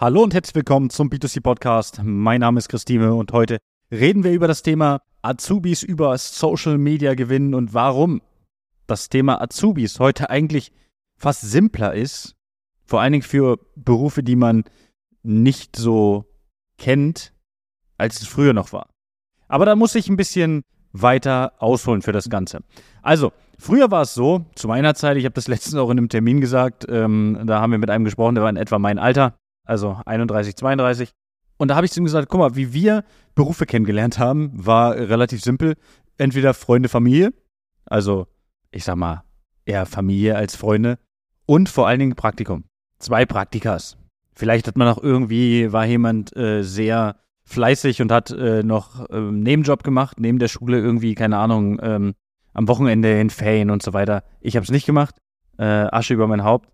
Hallo und herzlich willkommen zum B2C Podcast. Mein Name ist Christine und heute reden wir über das Thema Azubis über Social Media gewinnen und warum das Thema Azubis heute eigentlich fast simpler ist. Vor allen Dingen für Berufe, die man nicht so kennt, als es früher noch war. Aber da muss ich ein bisschen weiter ausholen für das Ganze. Also, früher war es so, zu meiner Zeit, ich habe das letztens auch in einem Termin gesagt, ähm, da haben wir mit einem gesprochen, der war in etwa mein Alter also 31, 32. Und da habe ich zu ihm gesagt, guck mal, wie wir Berufe kennengelernt haben, war relativ simpel. Entweder Freunde, Familie, also ich sag mal eher Familie als Freunde und vor allen Dingen Praktikum. Zwei Praktikas. Vielleicht hat man auch irgendwie, war jemand äh, sehr fleißig und hat äh, noch äh, Nebenjob gemacht, neben der Schule irgendwie, keine Ahnung, ähm, am Wochenende in Ferien und so weiter. Ich habe es nicht gemacht. Äh, Asche über mein Haupt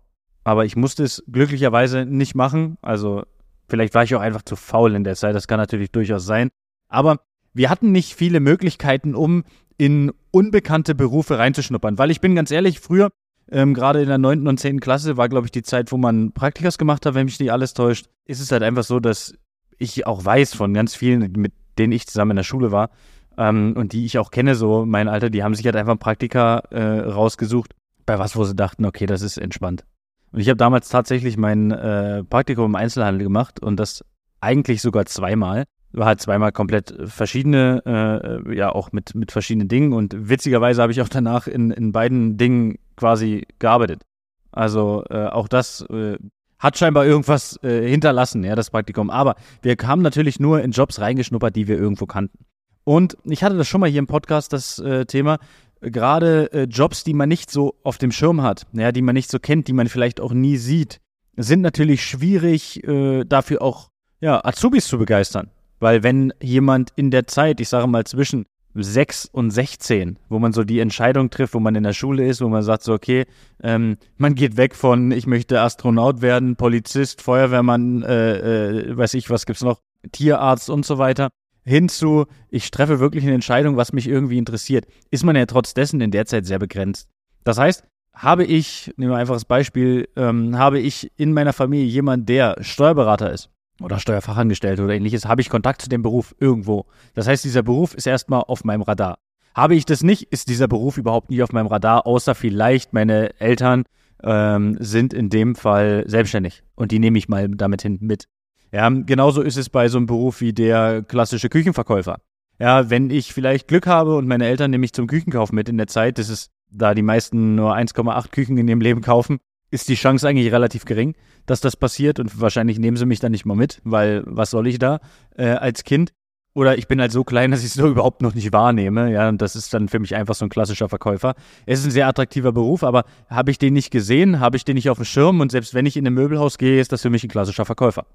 aber ich musste es glücklicherweise nicht machen. Also vielleicht war ich auch einfach zu faul in der Zeit, das kann natürlich durchaus sein. Aber wir hatten nicht viele Möglichkeiten, um in unbekannte Berufe reinzuschnuppern. Weil ich bin ganz ehrlich, früher, ähm, gerade in der 9. und 10. Klasse, war, glaube ich, die Zeit, wo man Praktikas gemacht hat, wenn mich nicht alles täuscht, ist es halt einfach so, dass ich auch weiß von ganz vielen, mit denen ich zusammen in der Schule war ähm, und die ich auch kenne, so mein Alter, die haben sich halt einfach Praktika äh, rausgesucht, bei was, wo sie dachten, okay, das ist entspannt. Und ich habe damals tatsächlich mein äh, Praktikum im Einzelhandel gemacht und das eigentlich sogar zweimal. War halt zweimal komplett verschiedene, äh, ja auch mit, mit verschiedenen Dingen. Und witzigerweise habe ich auch danach in, in beiden Dingen quasi gearbeitet. Also äh, auch das äh, hat scheinbar irgendwas äh, hinterlassen, ja, das Praktikum. Aber wir haben natürlich nur in Jobs reingeschnuppert, die wir irgendwo kannten. Und ich hatte das schon mal hier im Podcast, das äh, Thema gerade äh, Jobs, die man nicht so auf dem Schirm hat, ja, die man nicht so kennt, die man vielleicht auch nie sieht, sind natürlich schwierig, äh, dafür auch ja, Azubis zu begeistern. Weil wenn jemand in der Zeit, ich sage mal zwischen 6 und 16, wo man so die Entscheidung trifft, wo man in der Schule ist, wo man sagt so, okay, ähm, man geht weg von, ich möchte Astronaut werden, Polizist, Feuerwehrmann, äh, äh, weiß ich, was gibt's noch, Tierarzt und so weiter hinzu, ich treffe wirklich eine Entscheidung, was mich irgendwie interessiert, ist man ja trotz dessen in der Zeit sehr begrenzt. Das heißt, habe ich, nehmen wir ein einfaches Beispiel, ähm, habe ich in meiner Familie jemanden, der Steuerberater ist oder Steuerfachangestellter oder ähnliches, habe ich Kontakt zu dem Beruf irgendwo. Das heißt, dieser Beruf ist erstmal auf meinem Radar. Habe ich das nicht, ist dieser Beruf überhaupt nie auf meinem Radar, außer vielleicht meine Eltern ähm, sind in dem Fall selbstständig und die nehme ich mal damit hin mit. Ja, genauso ist es bei so einem Beruf wie der klassische Küchenverkäufer. Ja, wenn ich vielleicht Glück habe und meine Eltern nehmen mich zum Küchenkauf mit in der Zeit, das ist, da die meisten nur 1,8 Küchen in ihrem Leben kaufen, ist die Chance eigentlich relativ gering, dass das passiert und wahrscheinlich nehmen sie mich dann nicht mal mit, weil was soll ich da äh, als Kind? Oder ich bin halt so klein, dass ich es so überhaupt noch nicht wahrnehme. Ja, und das ist dann für mich einfach so ein klassischer Verkäufer. Es ist ein sehr attraktiver Beruf, aber habe ich den nicht gesehen, habe ich den nicht auf dem Schirm und selbst wenn ich in ein Möbelhaus gehe, ist das für mich ein klassischer Verkäufer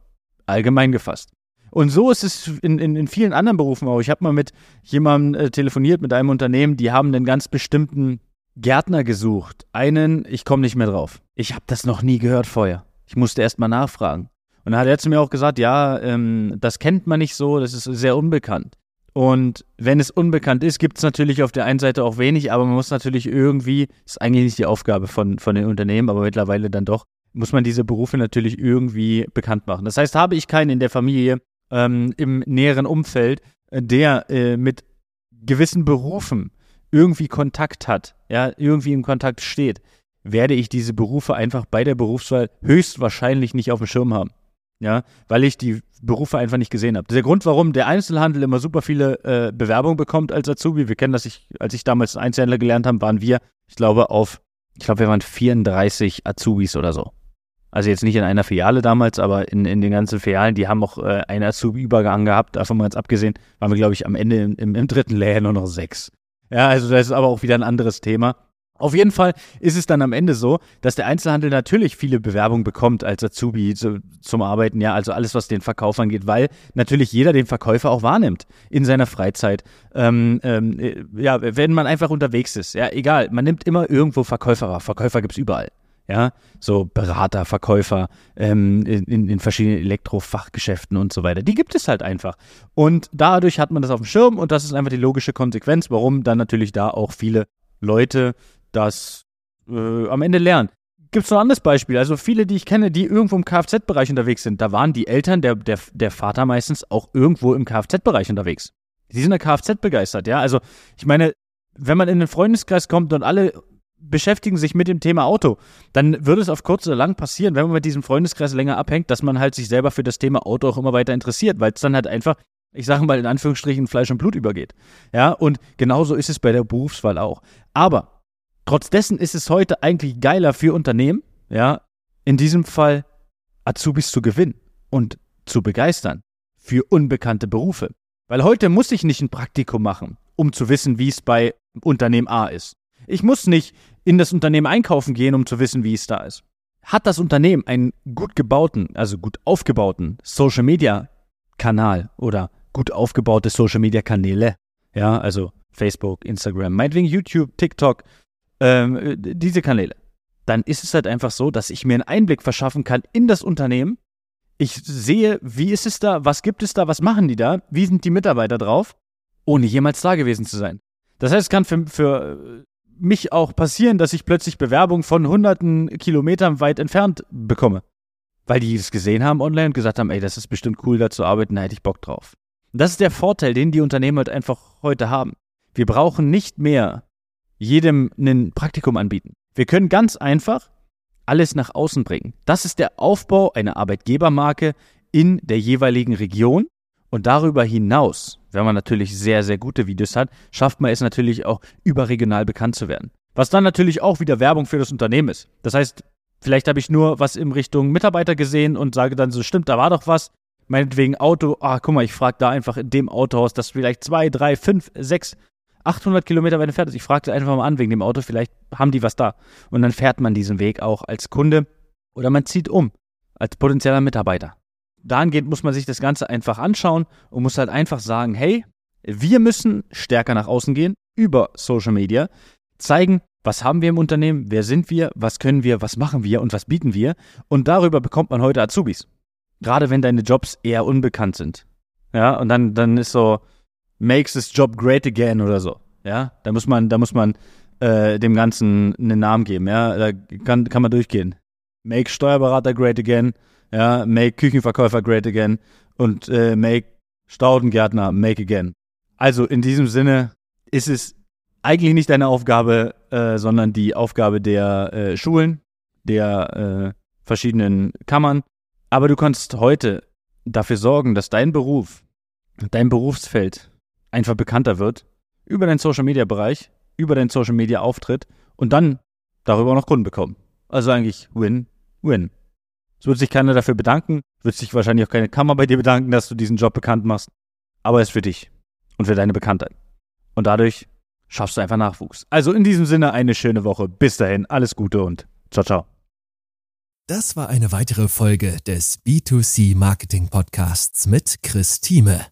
allgemein gefasst. Und so ist es in, in, in vielen anderen Berufen auch. Ich habe mal mit jemandem äh, telefoniert, mit einem Unternehmen, die haben einen ganz bestimmten Gärtner gesucht. Einen, ich komme nicht mehr drauf. Ich habe das noch nie gehört vorher. Ich musste erst mal nachfragen. Und dann hat er zu mir auch gesagt, ja, ähm, das kennt man nicht so, das ist sehr unbekannt. Und wenn es unbekannt ist, gibt es natürlich auf der einen Seite auch wenig, aber man muss natürlich irgendwie, ist eigentlich nicht die Aufgabe von, von den Unternehmen, aber mittlerweile dann doch, muss man diese Berufe natürlich irgendwie bekannt machen. Das heißt, habe ich keinen in der Familie ähm, im näheren Umfeld, äh, der äh, mit gewissen Berufen irgendwie Kontakt hat, ja, irgendwie in Kontakt steht, werde ich diese Berufe einfach bei der Berufswahl höchstwahrscheinlich nicht auf dem Schirm haben. Ja, weil ich die Berufe einfach nicht gesehen habe. Der Grund, warum der Einzelhandel immer super viele äh, Bewerbungen bekommt als Azubi, wir kennen das, ich, als ich damals Einzelhändler gelernt habe, waren wir, ich glaube, auf, ich glaube, wir waren 34 Azubis oder so. Also jetzt nicht in einer Filiale damals, aber in, in den ganzen Filialen, die haben auch äh, einen Azubi-Übergang gehabt. Davon mal jetzt abgesehen, waren wir, glaube ich, am Ende im, im, im dritten Layer nur noch sechs. Ja, also das ist aber auch wieder ein anderes Thema. Auf jeden Fall ist es dann am Ende so, dass der Einzelhandel natürlich viele Bewerbungen bekommt als Azubi zu, zum Arbeiten, ja, also alles, was den Verkauf angeht, weil natürlich jeder den Verkäufer auch wahrnimmt in seiner Freizeit. Ähm, ähm, äh, ja, wenn man einfach unterwegs ist, ja, egal, man nimmt immer irgendwo Verkäufer wahr. Verkäufer gibt's überall ja, so Berater, Verkäufer ähm, in, in verschiedenen Elektrofachgeschäften und so weiter. Die gibt es halt einfach. Und dadurch hat man das auf dem Schirm und das ist einfach die logische Konsequenz, warum dann natürlich da auch viele Leute das äh, am Ende lernen. gibt es noch ein anderes Beispiel. Also viele, die ich kenne, die irgendwo im Kfz-Bereich unterwegs sind, da waren die Eltern, der, der, der Vater meistens auch irgendwo im Kfz-Bereich unterwegs. Die sind der Kfz begeistert, ja. Also ich meine, wenn man in den Freundeskreis kommt und alle beschäftigen sich mit dem Thema Auto, dann würde es auf kurz oder lang passieren, wenn man mit diesem Freundeskreis länger abhängt, dass man halt sich selber für das Thema Auto auch immer weiter interessiert, weil es dann halt einfach, ich sage mal in Anführungsstrichen, Fleisch und Blut übergeht. Ja, und genauso ist es bei der Berufswahl auch. Aber trotz dessen ist es heute eigentlich geiler für Unternehmen, ja, in diesem Fall Azubis zu gewinnen und zu begeistern für unbekannte Berufe. Weil heute muss ich nicht ein Praktikum machen, um zu wissen, wie es bei Unternehmen A ist. Ich muss nicht in das Unternehmen einkaufen gehen, um zu wissen, wie es da ist. Hat das Unternehmen einen gut gebauten, also gut aufgebauten Social Media Kanal oder gut aufgebaute Social Media Kanäle, ja, also Facebook, Instagram, meinetwegen YouTube, TikTok, ähm, diese Kanäle, dann ist es halt einfach so, dass ich mir einen Einblick verschaffen kann in das Unternehmen. Ich sehe, wie ist es da, was gibt es da, was machen die da, wie sind die Mitarbeiter drauf, ohne jemals da gewesen zu sein. Das heißt, es kann für, für mich auch passieren, dass ich plötzlich Bewerbungen von hunderten Kilometern weit entfernt bekomme. Weil die es gesehen haben online und gesagt haben, ey, das ist bestimmt cool, da zu arbeiten, da hätte ich Bock drauf. Und das ist der Vorteil, den die Unternehmen halt einfach heute haben. Wir brauchen nicht mehr jedem ein Praktikum anbieten. Wir können ganz einfach alles nach außen bringen. Das ist der Aufbau einer Arbeitgebermarke in der jeweiligen Region und darüber hinaus, wenn man natürlich sehr, sehr gute Videos hat, schafft man es natürlich auch überregional bekannt zu werden. Was dann natürlich auch wieder Werbung für das Unternehmen ist. Das heißt, vielleicht habe ich nur was in Richtung Mitarbeiter gesehen und sage dann so, stimmt, da war doch was. Meinetwegen Auto, ah, guck mal, ich frage da einfach in dem Autohaus, das vielleicht zwei, drei, fünf, sechs, 800 Kilometer weit entfernt ist. Ich fragte einfach mal an wegen dem Auto, vielleicht haben die was da. Und dann fährt man diesen Weg auch als Kunde oder man zieht um als potenzieller Mitarbeiter dahingehend muss man sich das Ganze einfach anschauen und muss halt einfach sagen, hey, wir müssen stärker nach außen gehen über Social Media, zeigen, was haben wir im Unternehmen, wer sind wir, was können wir, was machen wir und was bieten wir. Und darüber bekommt man heute Azubis. Gerade wenn deine Jobs eher unbekannt sind. Ja, und dann, dann ist so, makes this job great again oder so. Ja, da muss man, da muss man äh, dem Ganzen einen Namen geben. Ja, da kann, kann man durchgehen. Make Steuerberater great again ja, make Küchenverkäufer great again und äh, make Staudengärtner make again. Also in diesem Sinne ist es eigentlich nicht deine Aufgabe, äh, sondern die Aufgabe der äh, Schulen, der äh, verschiedenen Kammern. Aber du kannst heute dafür sorgen, dass dein Beruf, dein Berufsfeld einfach bekannter wird über deinen Social Media Bereich, über deinen Social Media Auftritt und dann darüber noch Kunden bekommen. Also eigentlich Win, Win. Es wird sich keiner dafür bedanken, wird sich wahrscheinlich auch keine Kammer bei dir bedanken, dass du diesen Job bekannt machst. Aber es ist für dich und für deine Bekanntheit. Und dadurch schaffst du einfach Nachwuchs. Also in diesem Sinne eine schöne Woche. Bis dahin, alles Gute und ciao, ciao. Das war eine weitere Folge des B2C Marketing Podcasts mit Chris Thieme.